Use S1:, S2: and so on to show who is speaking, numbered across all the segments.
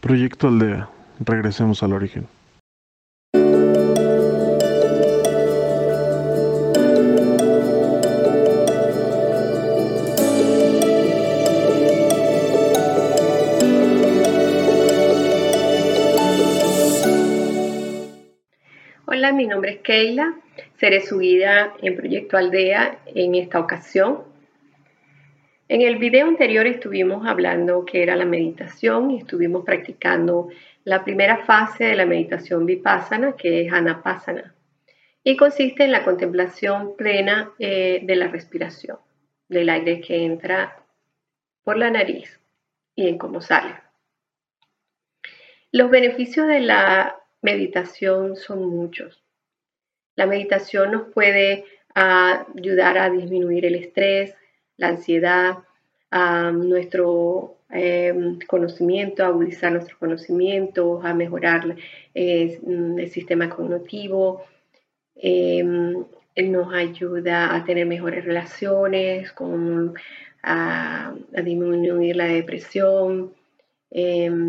S1: Proyecto Aldea. Regresemos al origen.
S2: Hola, mi nombre es Keila. Seré su guía en Proyecto Aldea en esta ocasión. En el video anterior estuvimos hablando que era la meditación y estuvimos practicando la primera fase de la meditación vipassana, que es anapassana, y consiste en la contemplación plena eh, de la respiración, del aire que entra por la nariz y en cómo sale. Los beneficios de la meditación son muchos. La meditación nos puede ah, ayudar a disminuir el estrés, la ansiedad, a nuestro eh, conocimiento, a agudizar nuestros conocimientos, a mejorar eh, el sistema cognitivo, eh, nos ayuda a tener mejores relaciones, con, a, disminuir la depresión.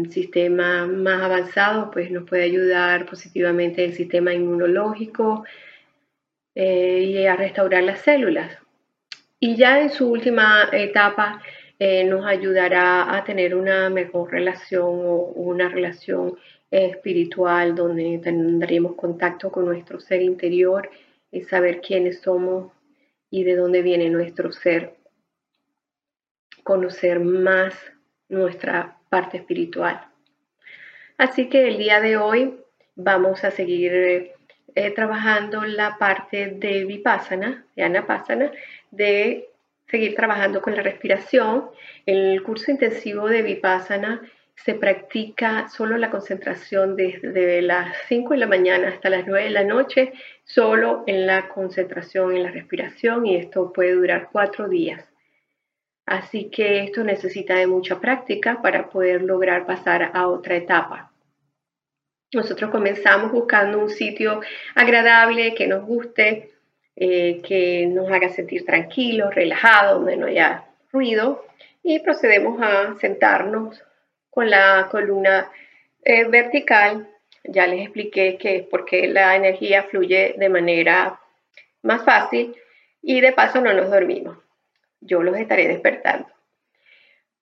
S2: sistema más avanzado pues nos puede ayudar positivamente el sistema inmunológico y a restaurar las células. Y ya en su última etapa eh, nos ayudará a tener una mejor relación o una relación espiritual donde tendremos contacto con nuestro ser interior y saber quiénes somos y de dónde viene nuestro ser. Conocer más nuestra parte espiritual. Así que el día de hoy vamos a seguir eh, trabajando la parte de Vipassana, de Anapassana, de seguir trabajando con la respiración. El curso intensivo de Vipassana se practica solo la concentración desde las 5 de la mañana hasta las 9 de la noche, solo en la concentración en la respiración y esto puede durar cuatro días. Así que esto necesita de mucha práctica para poder lograr pasar a otra etapa. Nosotros comenzamos buscando un sitio agradable, que nos guste, eh, que nos haga sentir tranquilos, relajados, donde no haya ruido y procedemos a sentarnos con la columna eh, vertical. Ya les expliqué que es porque la energía fluye de manera más fácil y de paso no nos dormimos. Yo los estaré despertando.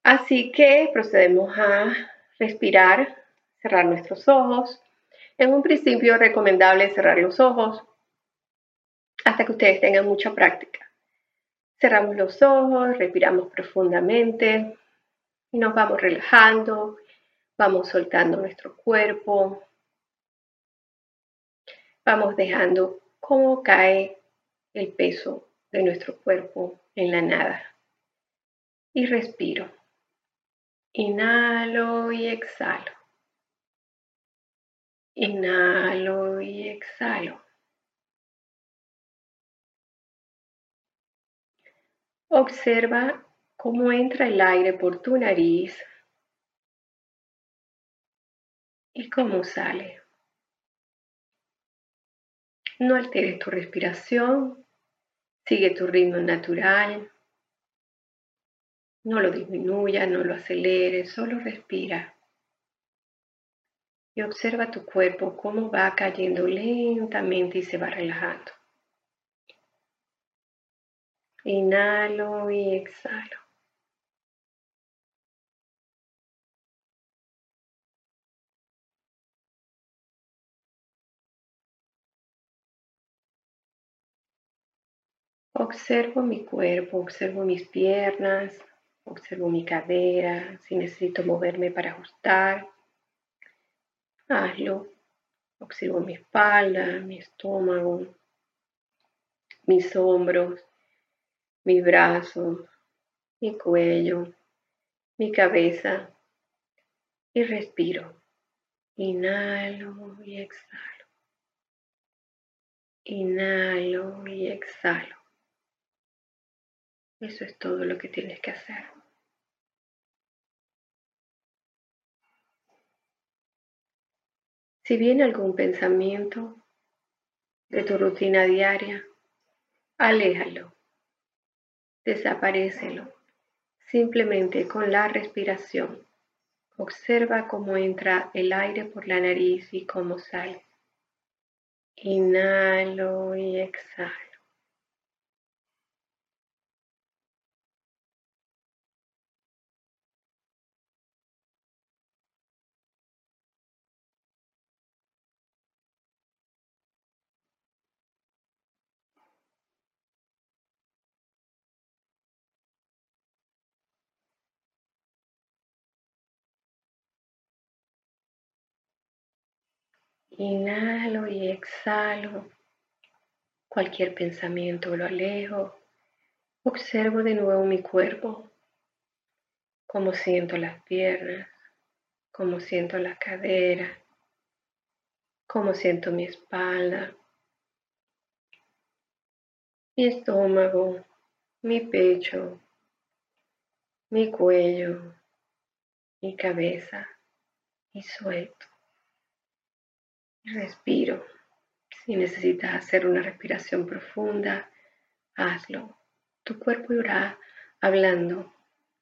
S2: Así que procedemos a respirar cerrar nuestros ojos. En un principio es recomendable cerrar los ojos hasta que ustedes tengan mucha práctica. Cerramos los ojos, respiramos profundamente y nos vamos relajando, vamos soltando nuestro cuerpo, vamos dejando cómo cae el peso de nuestro cuerpo en la nada. Y respiro. Inhalo y exhalo. Inhalo y exhalo. Observa cómo entra el aire por tu nariz y cómo sale. No alteres tu respiración, sigue tu ritmo natural. No lo disminuya, no lo aceleres, solo respira y observa tu cuerpo cómo va cayendo lentamente y se va relajando. Inhalo y exhalo. Observo mi cuerpo, observo mis piernas, observo mi cadera, si necesito moverme para ajustar hazlo. Observo mi espalda, mi estómago, mis hombros, mis brazos, mi cuello, mi cabeza y respiro. Inhalo y exhalo. Inhalo y exhalo. Eso es todo lo que tienes que hacer. Si viene algún pensamiento de tu rutina diaria, aléjalo, desaparecelo, simplemente con la respiración, Observa cómo entra el aire por la nariz y cómo sale. Inhalo y exhalo. Inhalo y exhalo. Cualquier pensamiento lo alejo. Observo de nuevo mi cuerpo. Cómo siento las piernas. Cómo siento la cadera. Cómo siento mi espalda. Mi estómago. Mi pecho. Mi cuello. Mi cabeza. Y suelto. Respiro. Si necesitas hacer una respiración profunda, hazlo. Tu cuerpo irá hablando,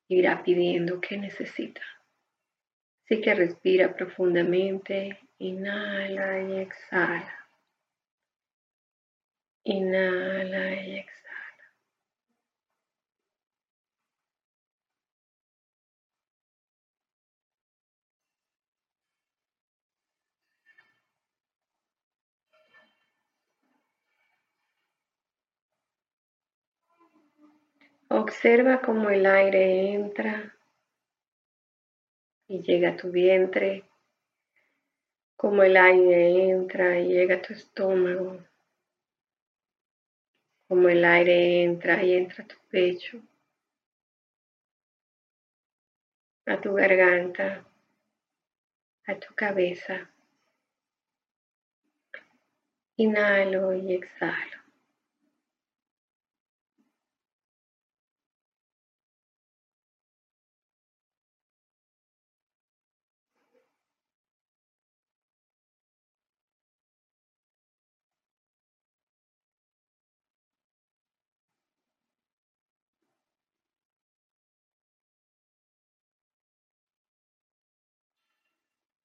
S2: irá pidiendo qué necesita. Así que respira profundamente, inhala y exhala. Inhala y exhala. Observa cómo el aire entra y llega a tu vientre, cómo el aire entra y llega a tu estómago, cómo el aire entra y entra a tu pecho, a tu garganta, a tu cabeza. Inhalo y exhalo.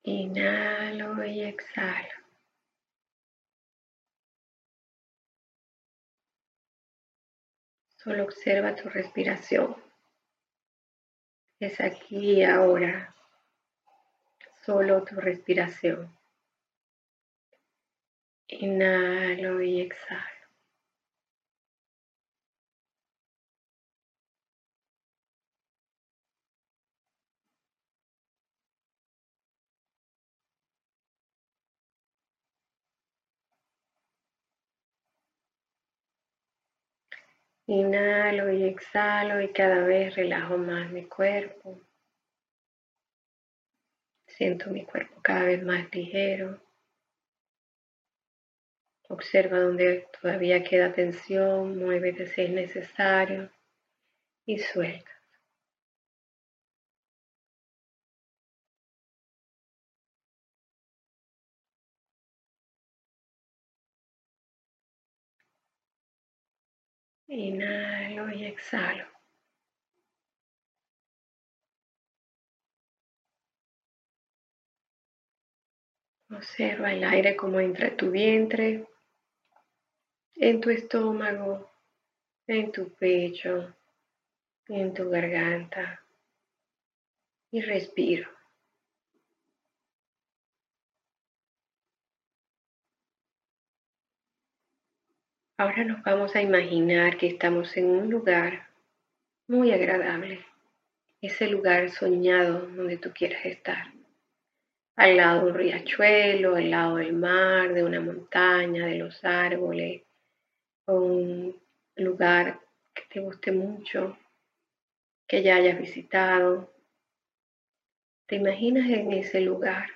S2: Inhalo y exhalo. Solo observa tu respiración. Es aquí y ahora. Solo tu respiración. Inhalo y exhalo. Inhalo y exhalo y cada vez relajo más mi cuerpo. Siento mi cuerpo cada vez más ligero. Observa donde todavía queda tensión, muévete si es necesario y suelta. Inhalo y exhalo. Observa el aire como entra en tu vientre, en tu estómago, en tu pecho, en tu garganta. Y respiro. Ahora nos vamos a imaginar que estamos en un lugar muy agradable, ese lugar soñado donde tú quieras estar, al lado de un riachuelo, al lado del mar, de una montaña, de los árboles, un lugar que te guste mucho, que ya hayas visitado. Te imaginas en ese lugar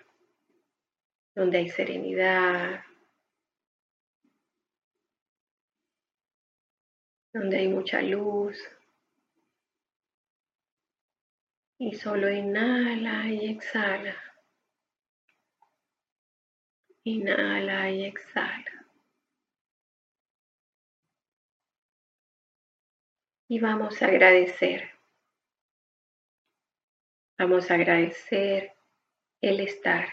S2: donde hay serenidad, donde hay mucha luz. Y solo inhala y exhala. Inhala y exhala. Y vamos a agradecer. Vamos a agradecer el estar.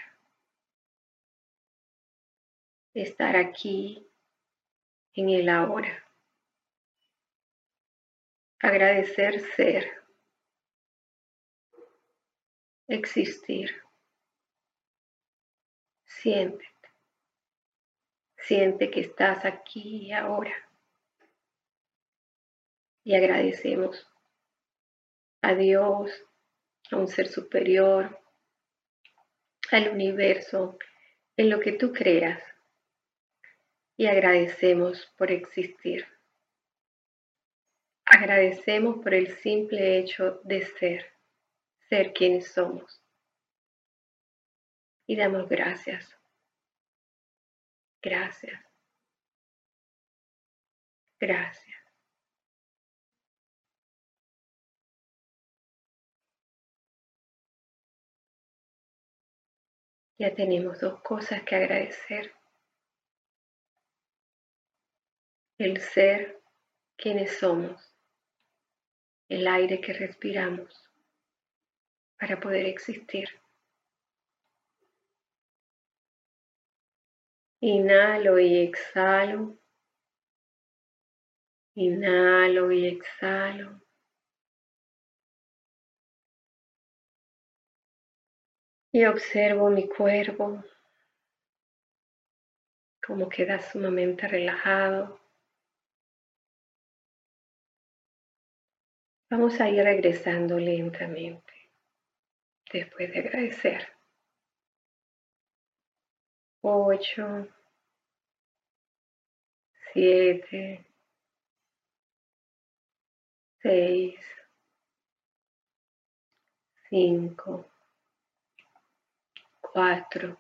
S2: Estar aquí en el ahora. Agradecer ser. Existir. Siéntete. Siente que estás aquí y ahora. Y agradecemos a Dios, a un ser superior, al universo, en lo que tú creas. Y agradecemos por existir. Agradecemos por el simple hecho de ser, ser quienes somos. Y damos gracias. Gracias. Gracias. Ya tenemos dos cosas que agradecer. El ser quienes somos, el aire que respiramos para poder existir. Inhalo y exhalo. Inhalo y exhalo. Y observo mi cuerpo, como queda sumamente relajado. Vamos a ir regresando lentamente después de agradecer. Ocho, siete, seis, cinco, cuatro,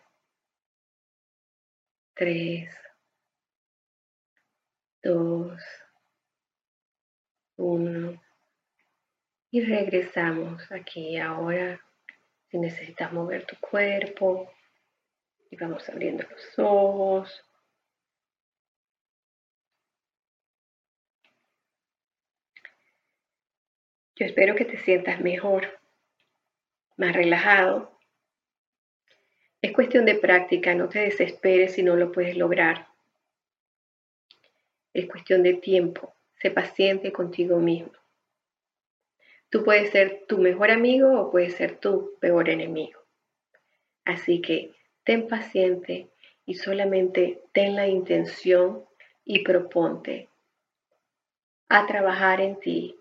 S2: tres, dos, uno. Y regresamos aquí ahora. Si necesitas mover tu cuerpo, y vamos abriendo los ojos. Yo espero que te sientas mejor, más relajado es cuestión de práctica, no te desesperes si no lo puedes lograr. Es cuestión de tiempo, sé paciente contigo mismo. Tú puedes ser tu mejor amigo o puedes ser tu peor enemigo. Así que ten paciente y solamente ten la intención y proponte a trabajar en ti,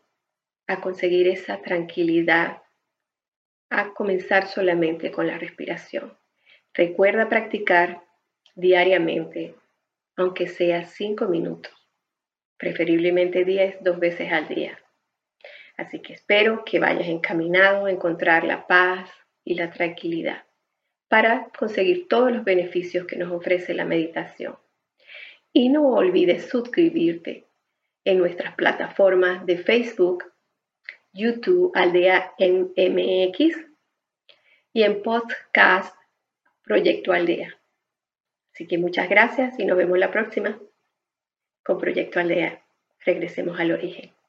S2: a conseguir esa tranquilidad, a comenzar solamente con la respiración. Recuerda practicar diariamente, aunque sea cinco minutos, preferiblemente 10, dos veces al día. Así que espero que vayas encaminado a encontrar la paz y la tranquilidad para conseguir todos los beneficios que nos ofrece la meditación. Y no olvides suscribirte en nuestras plataformas de Facebook, YouTube Aldea MX y en podcast Proyecto Aldea. Así que muchas gracias y nos vemos la próxima con Proyecto Aldea. Regresemos al origen.